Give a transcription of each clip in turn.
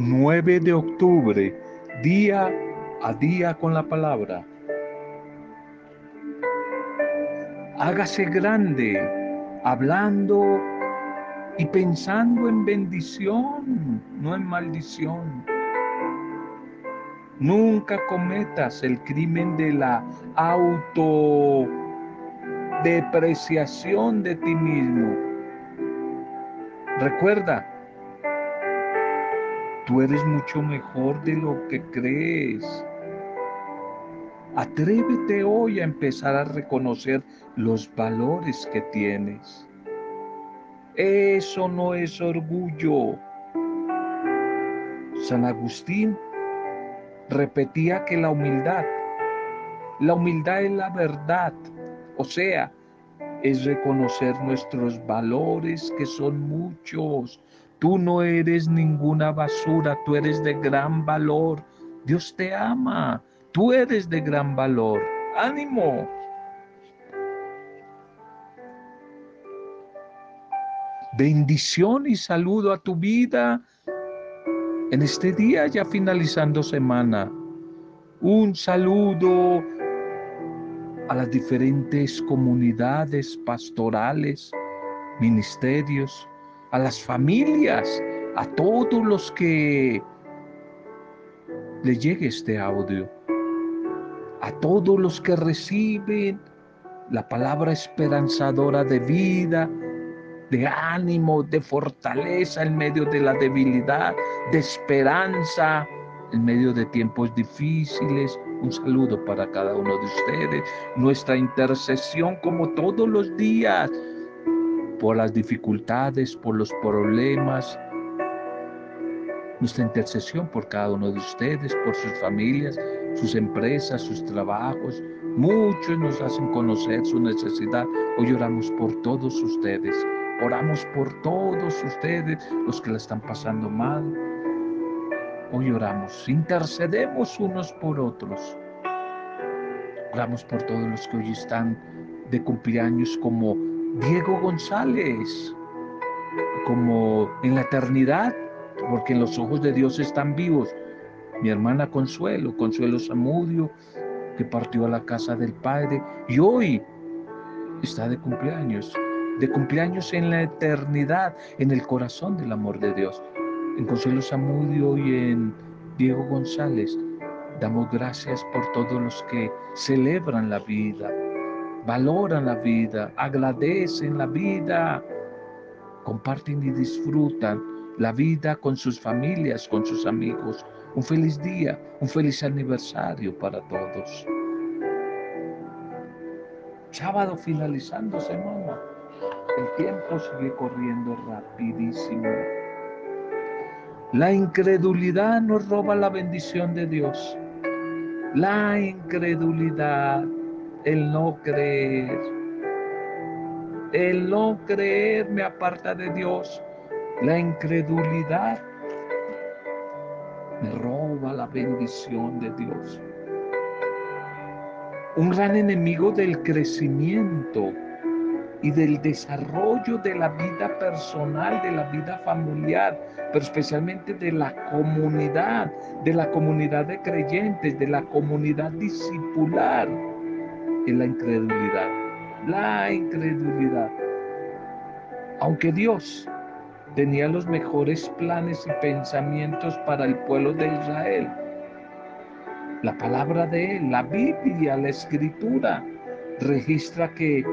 9 de octubre, día a día con la palabra. Hágase grande, hablando y pensando en bendición, no en maldición. Nunca cometas el crimen de la autodepreciación de ti mismo. Recuerda, tú eres mucho mejor de lo que crees. Atrévete hoy a empezar a reconocer los valores que tienes. Eso no es orgullo. San Agustín repetía que la humildad, la humildad es la verdad, o sea, es reconocer nuestros valores que son muchos. Tú no eres ninguna basura, tú eres de gran valor. Dios te ama, tú eres de gran valor. Ánimo. bendición y saludo a tu vida en este día ya finalizando semana. Un saludo a las diferentes comunidades pastorales, ministerios, a las familias, a todos los que le llegue este audio, a todos los que reciben la palabra esperanzadora de vida, de ánimo, de fortaleza en medio de la debilidad, de esperanza en medio de tiempos difíciles. Un saludo para cada uno de ustedes. Nuestra intercesión como todos los días por las dificultades, por los problemas. Nuestra intercesión por cada uno de ustedes, por sus familias, sus empresas, sus trabajos. Muchos nos hacen conocer su necesidad. Hoy oramos por todos ustedes. Oramos por todos ustedes, los que la están pasando mal. Hoy oramos, intercedemos unos por otros. Oramos por todos los que hoy están de cumpleaños como Diego González, como en la eternidad, porque en los ojos de Dios están vivos. Mi hermana Consuelo, Consuelo Zamudio, que partió a la casa del Padre y hoy está de cumpleaños de cumpleaños en la eternidad, en el corazón del amor de Dios. En Consuelo Zamudio y en Diego González damos gracias por todos los que celebran la vida, valoran la vida, agradecen la vida, comparten y disfrutan la vida con sus familias, con sus amigos. Un feliz día, un feliz aniversario para todos. Sábado finalizando semana. El tiempo sigue corriendo rapidísimo. La incredulidad nos roba la bendición de Dios. La incredulidad, el no creer. El no creer me aparta de Dios. La incredulidad me roba la bendición de Dios. Un gran enemigo del crecimiento y del desarrollo de la vida personal, de la vida familiar, pero especialmente de la comunidad, de la comunidad de creyentes, de la comunidad discipular, la incredulidad. La incredulidad. Aunque Dios tenía los mejores planes y pensamientos para el pueblo de Israel, la palabra de Él, la Biblia, la escritura, registra que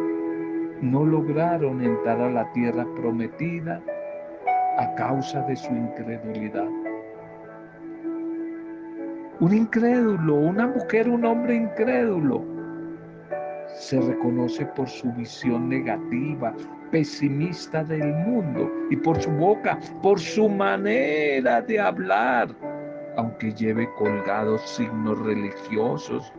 no lograron entrar a la tierra prometida a causa de su incredulidad. Un incrédulo, una mujer, un hombre incrédulo, se reconoce por su visión negativa, pesimista del mundo y por su boca, por su manera de hablar, aunque lleve colgados signos religiosos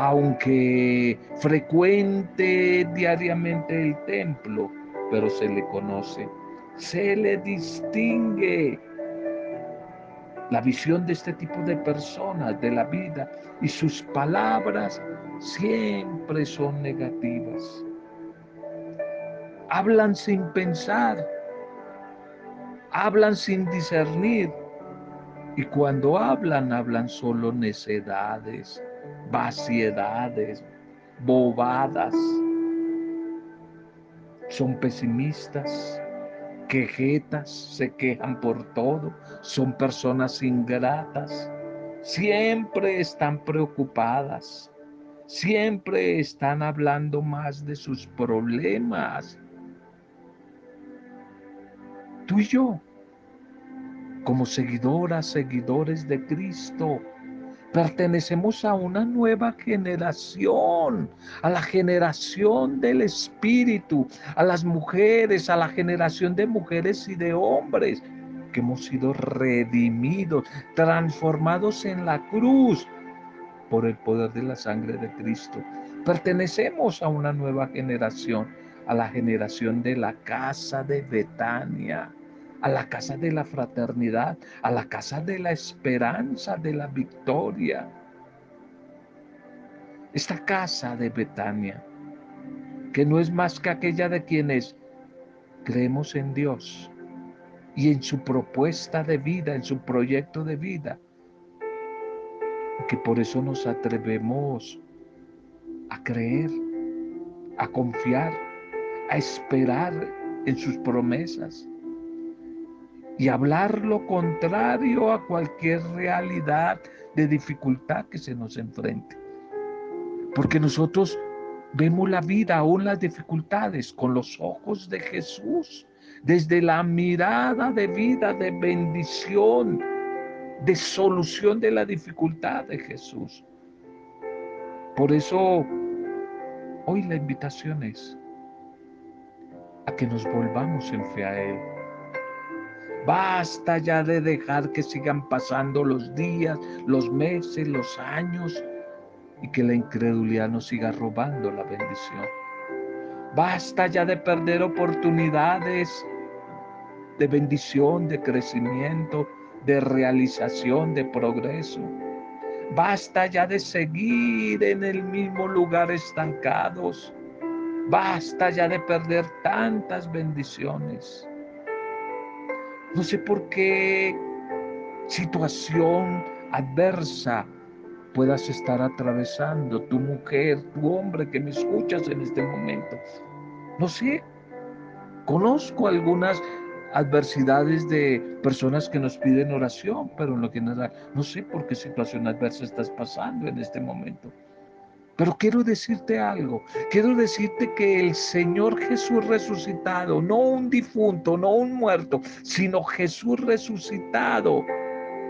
aunque frecuente diariamente el templo, pero se le conoce, se le distingue la visión de este tipo de personas, de la vida, y sus palabras siempre son negativas. Hablan sin pensar, hablan sin discernir. Y cuando hablan, hablan solo necedades, vaciedades, bobadas. Son pesimistas, quejetas, se quejan por todo, son personas ingratas, siempre están preocupadas, siempre están hablando más de sus problemas. Tú y yo, como seguidoras, seguidores de Cristo, Pertenecemos a una nueva generación, a la generación del Espíritu, a las mujeres, a la generación de mujeres y de hombres que hemos sido redimidos, transformados en la cruz por el poder de la sangre de Cristo. Pertenecemos a una nueva generación, a la generación de la casa de Betania a la casa de la fraternidad, a la casa de la esperanza, de la victoria. Esta casa de Betania, que no es más que aquella de quienes creemos en Dios y en su propuesta de vida, en su proyecto de vida, que por eso nos atrevemos a creer, a confiar, a esperar en sus promesas y hablar lo contrario a cualquier realidad de dificultad que se nos enfrente. Porque nosotros vemos la vida, aún las dificultades, con los ojos de Jesús, desde la mirada de vida, de bendición, de solución de la dificultad de Jesús. Por eso, hoy la invitación es a que nos volvamos en fe a Él Basta ya de dejar que sigan pasando los días, los meses, los años y que la incredulidad nos siga robando la bendición. Basta ya de perder oportunidades de bendición, de crecimiento, de realización, de progreso. Basta ya de seguir en el mismo lugar estancados. Basta ya de perder tantas bendiciones. No sé por qué situación adversa puedas estar atravesando, tu mujer, tu hombre que me escuchas en este momento. No sé, conozco algunas adversidades de personas que nos piden oración, pero en lo que nada, no sé por qué situación adversa estás pasando en este momento. Pero quiero decirte algo, quiero decirte que el Señor Jesús resucitado, no un difunto, no un muerto, sino Jesús resucitado,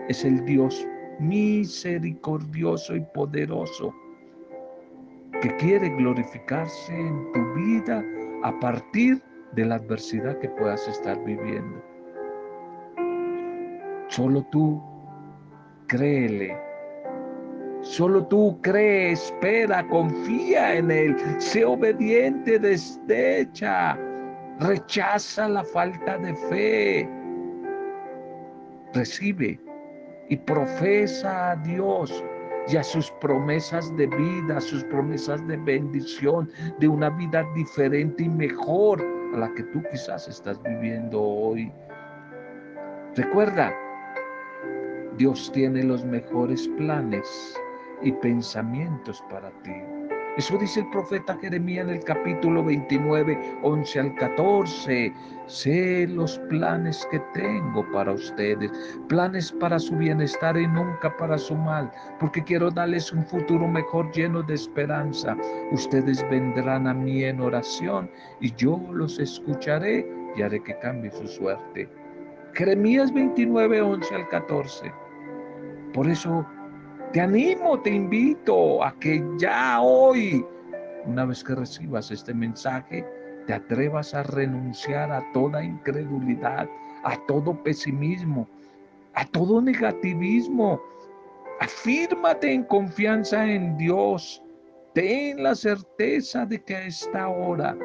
es el Dios misericordioso y poderoso que quiere glorificarse en tu vida a partir de la adversidad que puedas estar viviendo. Solo tú créele Solo tú cree, espera, confía en Él, sé obediente, desdecha, rechaza la falta de fe, recibe y profesa a Dios y a sus promesas de vida, sus promesas de bendición, de una vida diferente y mejor a la que tú quizás estás viviendo hoy. Recuerda, Dios tiene los mejores planes y pensamientos para ti. Eso dice el profeta Jeremías en el capítulo 29, 11 al 14. Sé los planes que tengo para ustedes, planes para su bienestar y nunca para su mal, porque quiero darles un futuro mejor lleno de esperanza. Ustedes vendrán a mí en oración y yo los escucharé y haré que cambie su suerte. Jeremías 29, 11 al 14. Por eso te animo, te invito a que ya hoy, una vez que recibas este mensaje, te atrevas a renunciar a toda incredulidad, a todo pesimismo, a todo negativismo. Afírmate en confianza en Dios. Ten la certeza de que a esta hora,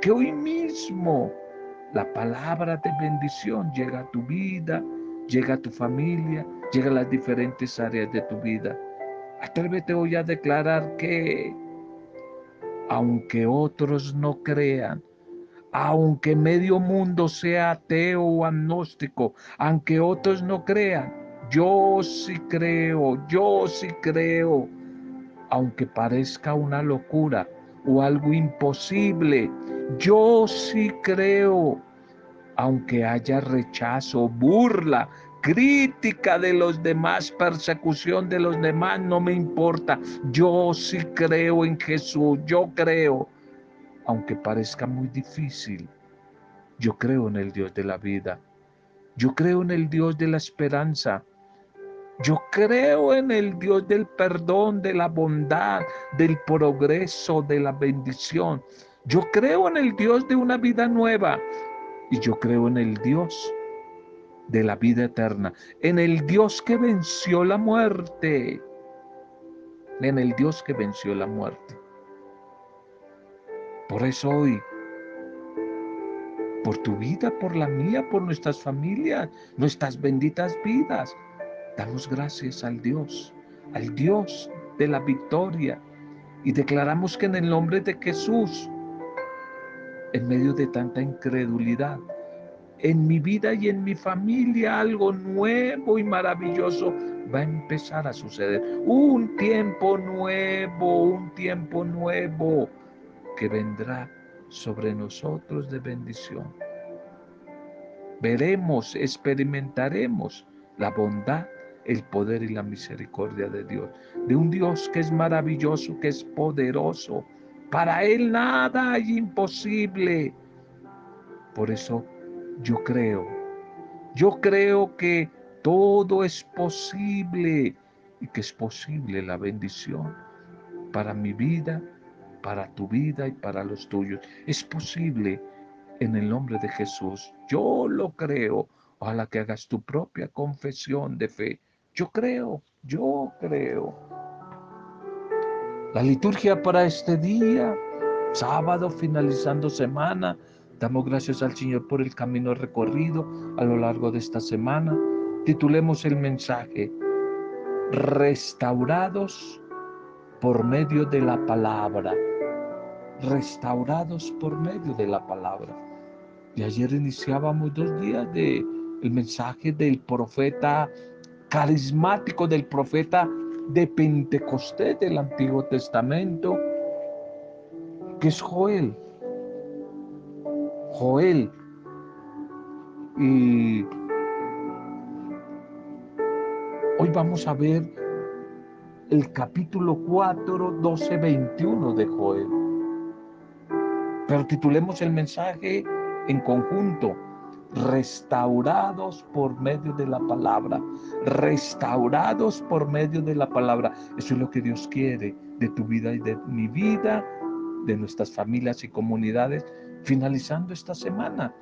que hoy mismo, la palabra de bendición llega a tu vida, llega a tu familia, llega a las diferentes áreas de tu vida. Atrévete hoy a declarar que, aunque otros no crean, aunque medio mundo sea ateo o agnóstico, aunque otros no crean, yo sí creo, yo sí creo, aunque parezca una locura o algo imposible, yo sí creo, aunque haya rechazo, burla, crítica de los demás, persecución de los demás, no me importa. Yo sí creo en Jesús, yo creo aunque parezca muy difícil, yo creo en el Dios de la vida. Yo creo en el Dios de la esperanza. Yo creo en el Dios del perdón, de la bondad, del progreso, de la bendición. Yo creo en el Dios de una vida nueva. Y yo creo en el Dios de la vida eterna. En el Dios que venció la muerte. En el Dios que venció la muerte. Por eso hoy, por tu vida, por la mía, por nuestras familias, nuestras benditas vidas, damos gracias al Dios, al Dios de la victoria. Y declaramos que en el nombre de Jesús, en medio de tanta incredulidad, en mi vida y en mi familia algo nuevo y maravilloso va a empezar a suceder. Un tiempo nuevo, un tiempo nuevo que vendrá sobre nosotros de bendición. Veremos, experimentaremos la bondad, el poder y la misericordia de Dios. De un Dios que es maravilloso, que es poderoso. Para Él nada hay imposible. Por eso yo creo, yo creo que todo es posible y que es posible la bendición para mi vida para tu vida y para los tuyos. Es posible en el nombre de Jesús. Yo lo creo. Ojalá que hagas tu propia confesión de fe. Yo creo, yo creo. La liturgia para este día, sábado, finalizando semana, damos gracias al Señor por el camino recorrido a lo largo de esta semana. Titulemos el mensaje, restaurados por medio de la palabra restaurados por medio de la palabra. Y ayer iniciábamos dos días de el mensaje del profeta carismático, del profeta de Pentecostés del Antiguo Testamento, que es Joel. Joel. Y hoy vamos a ver el capítulo 4, 12, 21 de Joel. Pero titulemos el mensaje en conjunto, restaurados por medio de la palabra, restaurados por medio de la palabra. Eso es lo que Dios quiere de tu vida y de mi vida, de nuestras familias y comunidades, finalizando esta semana.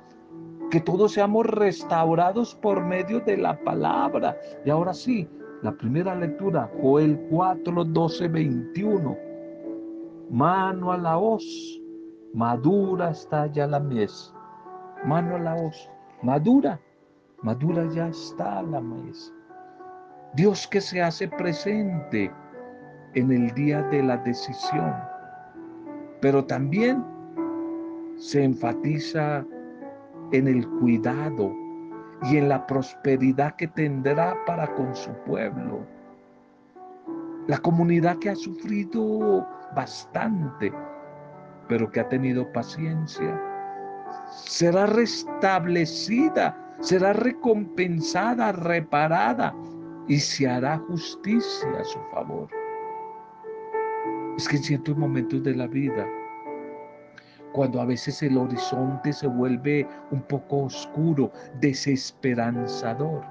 Que todos seamos restaurados por medio de la palabra. Y ahora sí, la primera lectura, Joel 4, 12, 21. Mano a la hoz madura está ya la mies. Mano a la hoz, madura, madura ya está la mies. Dios que se hace presente en el día de la decisión, pero también se enfatiza en el cuidado y en la prosperidad que tendrá para con su pueblo. La comunidad que ha sufrido bastante pero que ha tenido paciencia, será restablecida, será recompensada, reparada y se hará justicia a su favor. Es que en ciertos momentos de la vida, cuando a veces el horizonte se vuelve un poco oscuro, desesperanzador,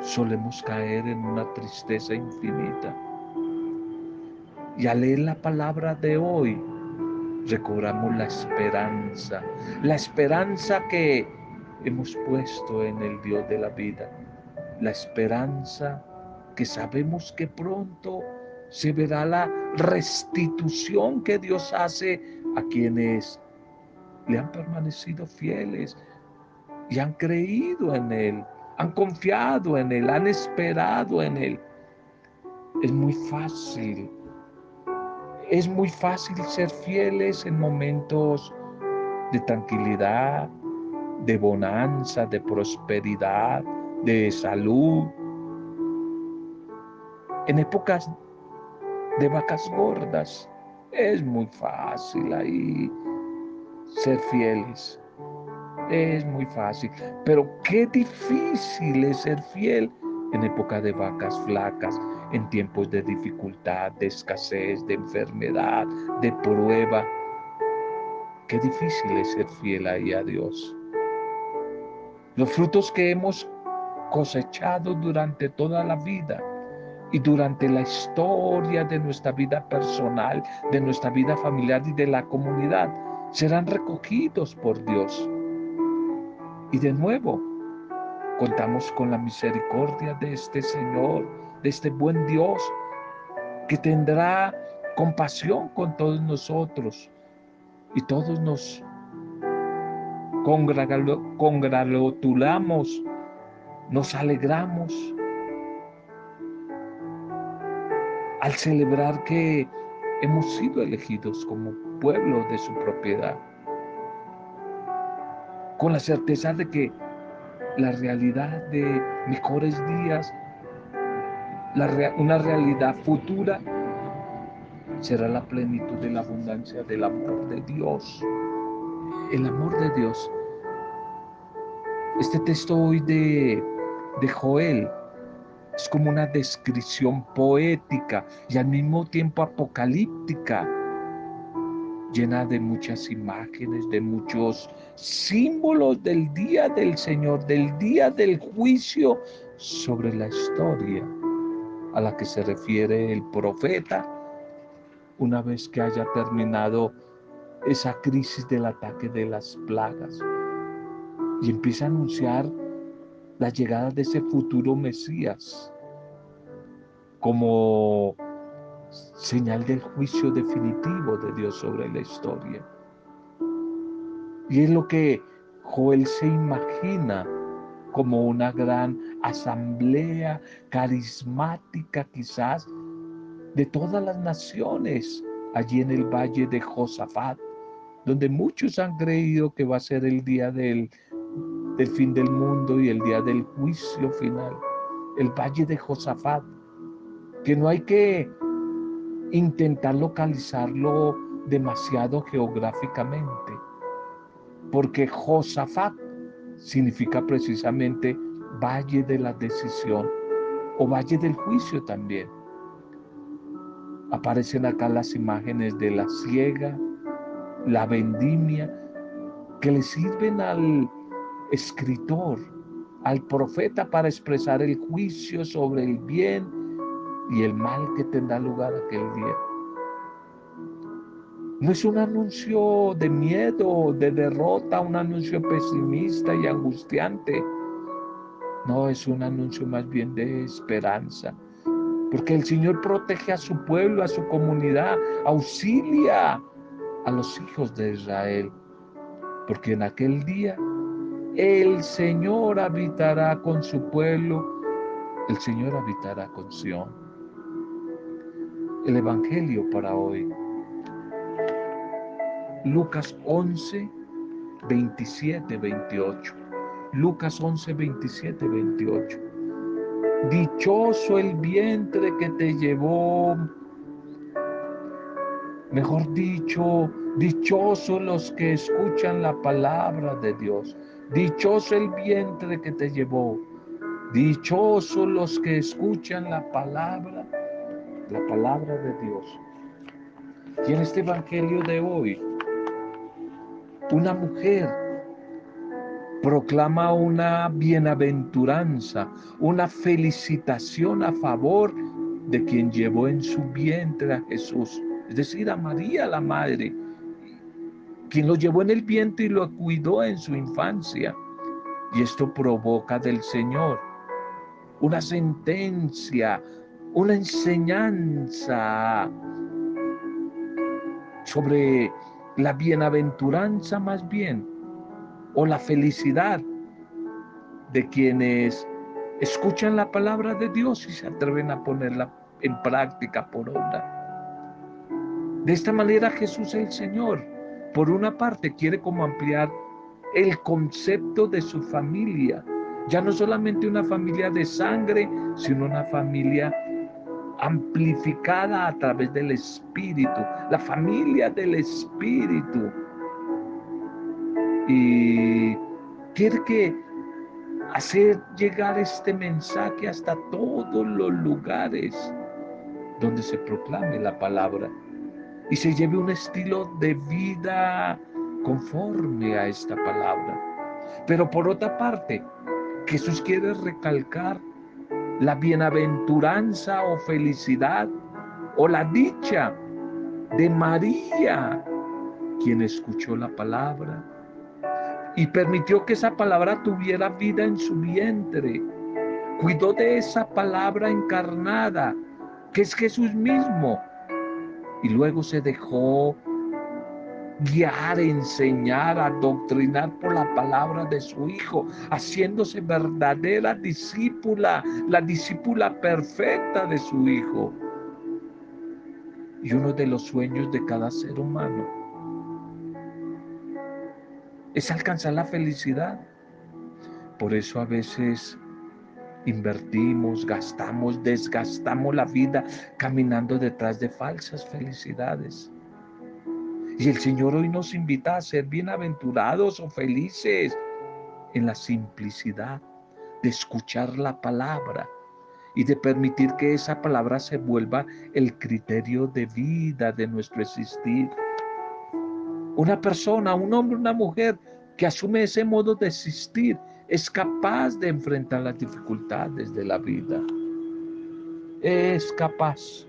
solemos caer en una tristeza infinita. Y al leer la palabra de hoy, recobramos la esperanza, la esperanza que hemos puesto en el Dios de la vida, la esperanza que sabemos que pronto se verá la restitución que Dios hace a quienes le han permanecido fieles y han creído en Él, han confiado en Él, han esperado en Él. Es muy fácil es muy fácil ser fieles en momentos de tranquilidad, de bonanza, de prosperidad, de salud. En épocas de vacas gordas es muy fácil ahí ser fieles. Es muy fácil, pero qué difícil es ser fiel en época de vacas flacas, en tiempos de dificultad, de escasez, de enfermedad, de prueba. Qué difícil es ser fiel ahí a Dios. Los frutos que hemos cosechado durante toda la vida y durante la historia de nuestra vida personal, de nuestra vida familiar y de la comunidad serán recogidos por Dios. Y de nuevo, contamos con la misericordia de este Señor, de este buen Dios, que tendrá compasión con todos nosotros y todos nos congratulamos, nos alegramos al celebrar que hemos sido elegidos como pueblo de su propiedad, con la certeza de que la realidad de mejores días, una realidad futura, será la plenitud de la abundancia del amor de Dios. El amor de Dios. Este texto hoy de, de Joel es como una descripción poética y al mismo tiempo apocalíptica, llena de muchas imágenes, de muchos símbolos del día del Señor, del día del juicio sobre la historia a la que se refiere el profeta una vez que haya terminado esa crisis del ataque de las plagas. Y empieza a anunciar la llegada de ese futuro Mesías como señal del juicio definitivo de Dios sobre la historia. Y es lo que Joel se imagina como una gran asamblea carismática quizás de todas las naciones allí en el valle de Josafat, donde muchos han creído que va a ser el día del del fin del mundo y el día del juicio final, el valle de Josafat, que no hay que intentar localizarlo demasiado geográficamente, porque Josafat significa precisamente valle de la decisión o valle del juicio también. Aparecen acá las imágenes de la ciega, la vendimia, que le sirven al escritor, al profeta para expresar el juicio sobre el bien y el mal que tendrá lugar aquel día. No es un anuncio de miedo, de derrota, un anuncio pesimista y angustiante. No, es un anuncio más bien de esperanza. Porque el Señor protege a su pueblo, a su comunidad, auxilia a los hijos de Israel. Porque en aquel día el Señor habitará con su pueblo, el Señor habitará con Sión. El Evangelio para hoy. Lucas 11, 27, 28. Lucas 11, 27, 28. Dichoso el vientre que te llevó, mejor dicho, dichosos los que escuchan la palabra de Dios. Dichoso el vientre que te llevó. Dichosos los que escuchan la palabra, la palabra de Dios. Y en este evangelio de hoy, una mujer proclama una bienaventuranza, una felicitación a favor de quien llevó en su vientre a Jesús, es decir, a María la Madre, quien lo llevó en el vientre y lo cuidó en su infancia. Y esto provoca del Señor una sentencia, una enseñanza sobre la bienaventuranza más bien, o la felicidad de quienes escuchan la palabra de Dios y se atreven a ponerla en práctica por obra. De esta manera Jesús el Señor por una parte quiere como ampliar el concepto de su familia. Ya no solamente una familia de sangre, sino una familia amplificada a través del Espíritu, la familia del Espíritu. Y quiere que hacer llegar este mensaje hasta todos los lugares donde se proclame la palabra y se lleve un estilo de vida conforme a esta palabra. Pero por otra parte, Jesús quiere recalcar la bienaventuranza o felicidad o la dicha de María, quien escuchó la palabra y permitió que esa palabra tuviera vida en su vientre. Cuidó de esa palabra encarnada, que es Jesús mismo, y luego se dejó guiar, enseñar, adoctrinar por la palabra de su Hijo, haciéndose verdadera discípula, la discípula perfecta de su Hijo. Y uno de los sueños de cada ser humano es alcanzar la felicidad. Por eso a veces invertimos, gastamos, desgastamos la vida caminando detrás de falsas felicidades. Y el Señor hoy nos invita a ser bienaventurados o felices en la simplicidad de escuchar la palabra y de permitir que esa palabra se vuelva el criterio de vida de nuestro existir. Una persona, un hombre, una mujer que asume ese modo de existir es capaz de enfrentar las dificultades de la vida. Es capaz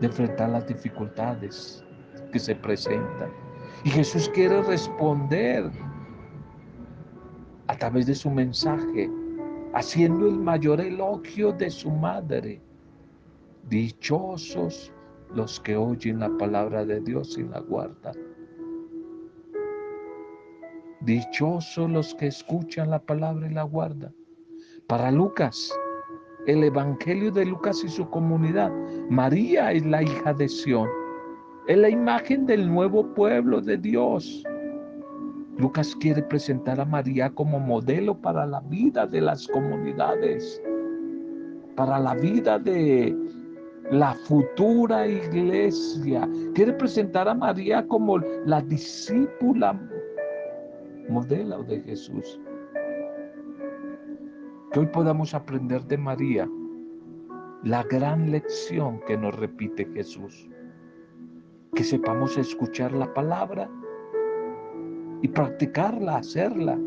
de enfrentar las dificultades que se presentan. Y Jesús quiere responder a través de su mensaje, haciendo el mayor elogio de su madre. Dichosos los que oyen la palabra de Dios y la guardan. Dichosos los que escuchan la palabra y la guardan. Para Lucas, el Evangelio de Lucas y su comunidad, María es la hija de Sión es la imagen del nuevo pueblo de Dios. Lucas quiere presentar a María como modelo para la vida de las comunidades, para la vida de la futura iglesia. Quiere presentar a María como la discípula modelo de Jesús. Que hoy podamos aprender de María la gran lección que nos repite Jesús que sepamos escuchar la palabra y practicarla, hacerla.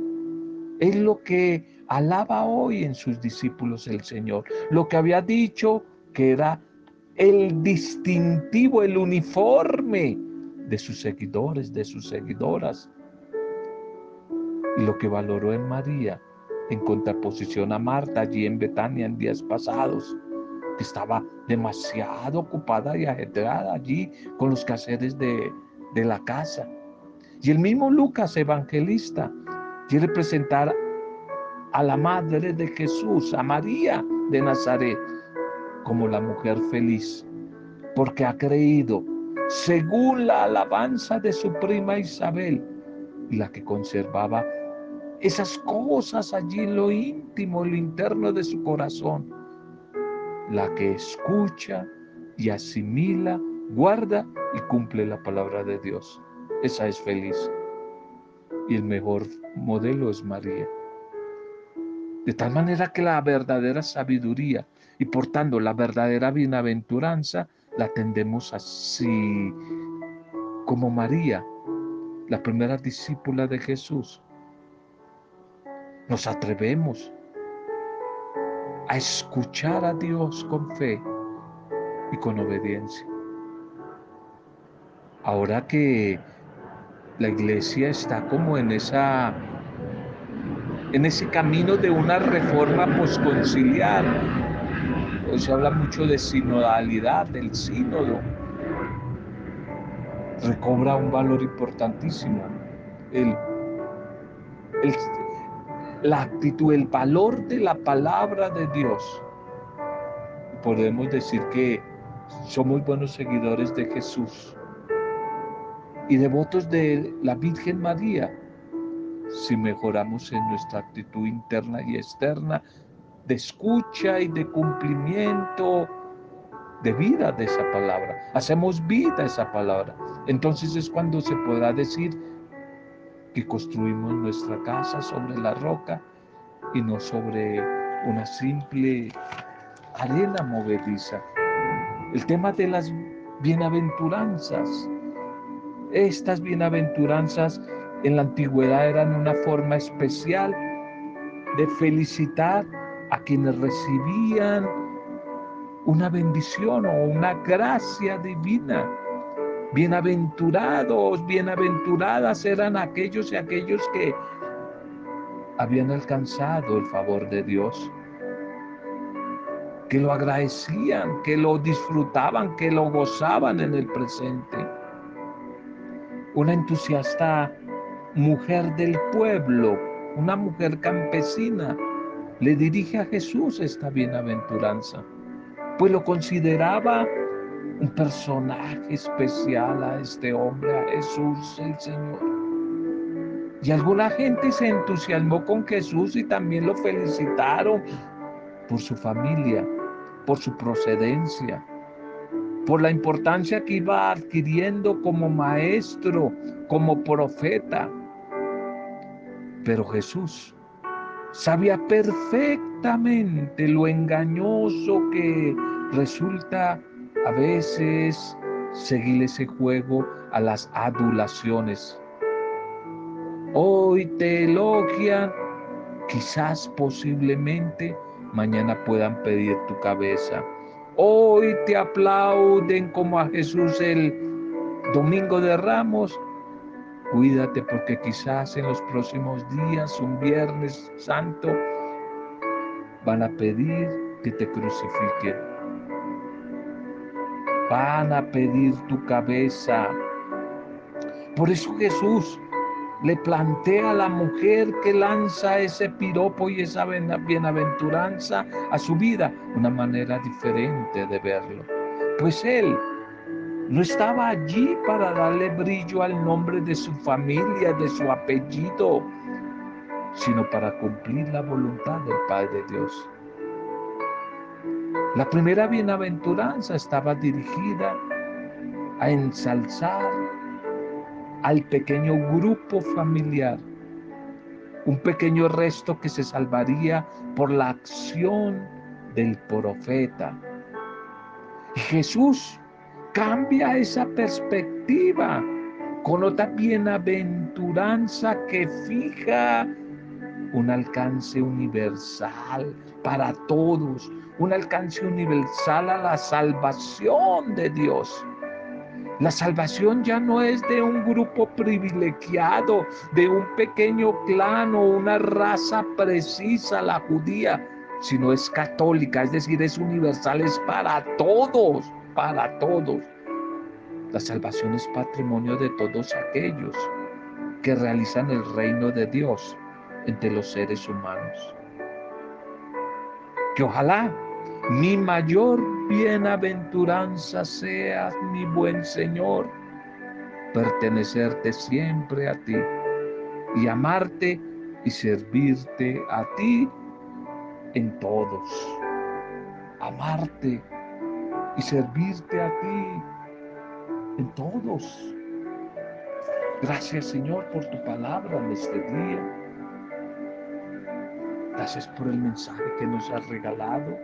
Es lo que alaba hoy en sus discípulos el Señor. Lo que había dicho que era el distintivo, el uniforme de sus seguidores, de sus seguidoras. Y lo que valoró en María en contraposición a Marta allí en Betania en días pasados que estaba demasiado ocupada y ajetreada allí con los quehaceres de, de la casa. Y el mismo Lucas, evangelista, quiere presentar a la madre de Jesús, a María de Nazaret, como la mujer feliz, porque ha creído según la alabanza de su prima Isabel, la que conservaba esas cosas allí lo íntimo, lo interno de su corazón, la que escucha y asimila, guarda y cumple la palabra de Dios. Esa es feliz. Y el mejor modelo es María. De tal manera que la verdadera sabiduría y por tanto la verdadera bienaventuranza la tendemos así como María, la primera discípula de Jesús. Nos atrevemos a escuchar a Dios con fe y con obediencia. Ahora que la iglesia está como en esa en ese camino de una reforma posconciliar. Hoy se habla mucho de sinodalidad, del sínodo. Recobra un valor importantísimo. El, el, la actitud, el valor de la palabra de Dios. Podemos decir que somos buenos seguidores de Jesús. y devotos de la Virgen María si mejoramos en nuestra actitud interna y externa de escucha y de cumplimiento de vida de esa palabra. Hacemos vida esa palabra. Entonces es cuando se podrá decir que construimos nuestra casa sobre la roca y no sobre una simple arena movediza. El tema de las bienaventuranzas. Estas bienaventuranzas en la antigüedad eran una forma especial de felicitar a quienes recibían una bendición o una gracia divina. Bienaventurados, bienaventuradas eran aquellos y aquellos que habían alcanzado el favor de Dios, que lo agradecían, que lo disfrutaban, que lo gozaban en el presente. Una entusiasta mujer del pueblo, una mujer campesina, le dirige a Jesús esta bienaventuranza, pues lo consideraba un personaje especial a este hombre, a Jesús el Señor. Y alguna gente se entusiasmó con Jesús y también lo felicitaron por su familia, por su procedencia, por la importancia que iba adquiriendo como maestro, como profeta. Pero Jesús sabía perfectamente lo engañoso que resulta a veces seguir ese juego a las adulaciones. Hoy te elogian, quizás posiblemente mañana puedan pedir tu cabeza. Hoy te aplauden como a Jesús el domingo de Ramos Cuídate porque quizás en los próximos días, un viernes santo, van a pedir que te crucifiquen. Van a pedir tu cabeza. Por eso Jesús le plantea a la mujer que lanza ese piropo y esa bienaventuranza a su vida una manera diferente de verlo. Pues Él no estaba allí para darle brillo al nombre de su familia, de su apellido, sino para cumplir la voluntad del Padre Dios. La primera bienaventuranza estaba dirigida a ensalzar al pequeño grupo familiar, un pequeño resto que se salvaría por la acción del profeta. Jesús cambia esa perspectiva con otra bienaventuranza que fija un alcance universal para todos, un alcance universal a la salvación de Dios. La salvación ya no es de un grupo privilegiado, de un pequeño clan o una raza precisa, la judía, sino es católica, es decir, es universal, es para todos para todos. La salvación es patrimonio de todos aquellos que realizan el reino de Dios entre los seres humanos. Que ojalá mi mayor bienaventuranza sea, mi buen Señor, pertenecerte siempre a ti y amarte y servirte a ti en todos. Amarte y servirte a ti en todos. Gracias Señor por tu palabra en este día. Gracias por el mensaje que nos has regalado.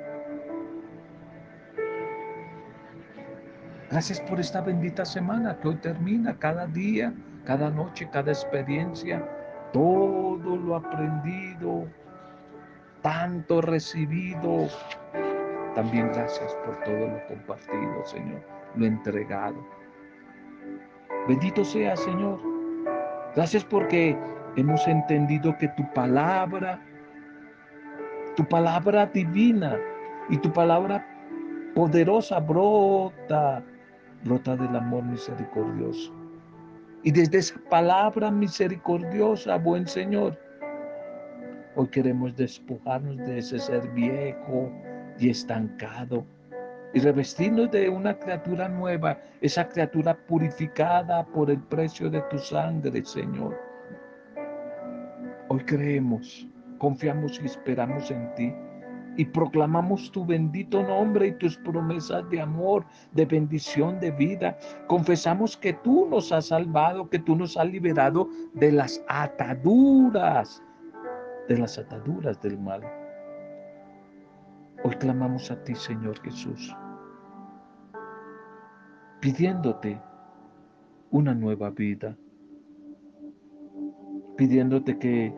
Gracias por esta bendita semana que hoy termina, cada día, cada noche, cada experiencia, todo lo aprendido, tanto recibido, también gracias por todo lo compartido, Señor, lo entregado. Bendito sea, Señor. Gracias porque hemos entendido que tu palabra, tu palabra divina y tu palabra poderosa brota, brota del amor misericordioso. Y desde esa palabra misericordiosa, buen Señor, hoy queremos despojarnos de ese ser viejo, y estancado y revestirnos de una criatura nueva, esa criatura purificada por el precio de tu sangre, Señor. Hoy creemos, confiamos y esperamos en ti y proclamamos tu bendito nombre y tus promesas de amor, de bendición, de vida. Confesamos que tú nos has salvado, que tú nos has liberado de las ataduras, de las ataduras del mal. Hoy clamamos a ti, Señor Jesús, pidiéndote una nueva vida, pidiéndote que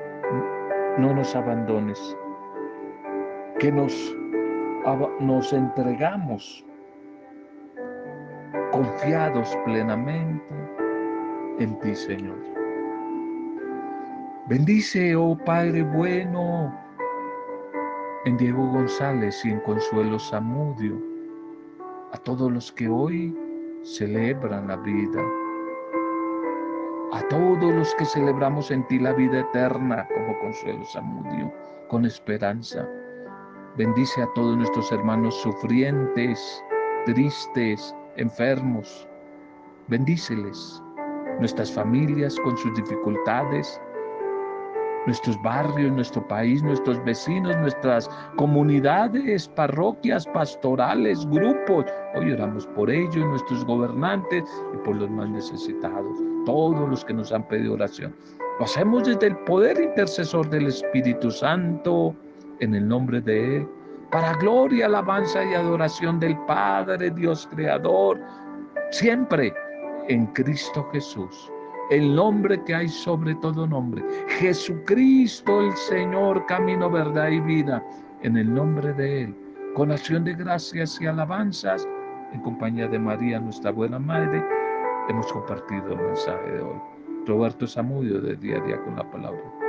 no nos abandones, que nos, nos entregamos confiados plenamente en ti, Señor. Bendice, oh Padre bueno, en Diego González y en Consuelo Zamudio, a todos los que hoy celebran la vida, a todos los que celebramos en ti la vida eterna como Consuelo Zamudio, con esperanza. Bendice a todos nuestros hermanos sufrientes, tristes, enfermos. Bendíceles, nuestras familias con sus dificultades, nuestros barrios, nuestro país, nuestros vecinos, nuestras comunidades, parroquias, pastorales, grupos. Hoy oramos por ellos, nuestros gobernantes y por los más necesitados, todos los que nos han pedido oración. Lo hacemos desde el poder intercesor del Espíritu Santo, en el nombre de Él, para gloria, alabanza y adoración del Padre, Dios Creador, siempre en Cristo Jesús el nombre que hay sobre todo nombre. Jesucristo el Señor, camino, verdad y vida, en el nombre de Él, con acción de gracias y alabanzas, en compañía de María, nuestra buena Madre, hemos compartido el mensaje de hoy. Roberto Samudio de Día a Día con la Palabra.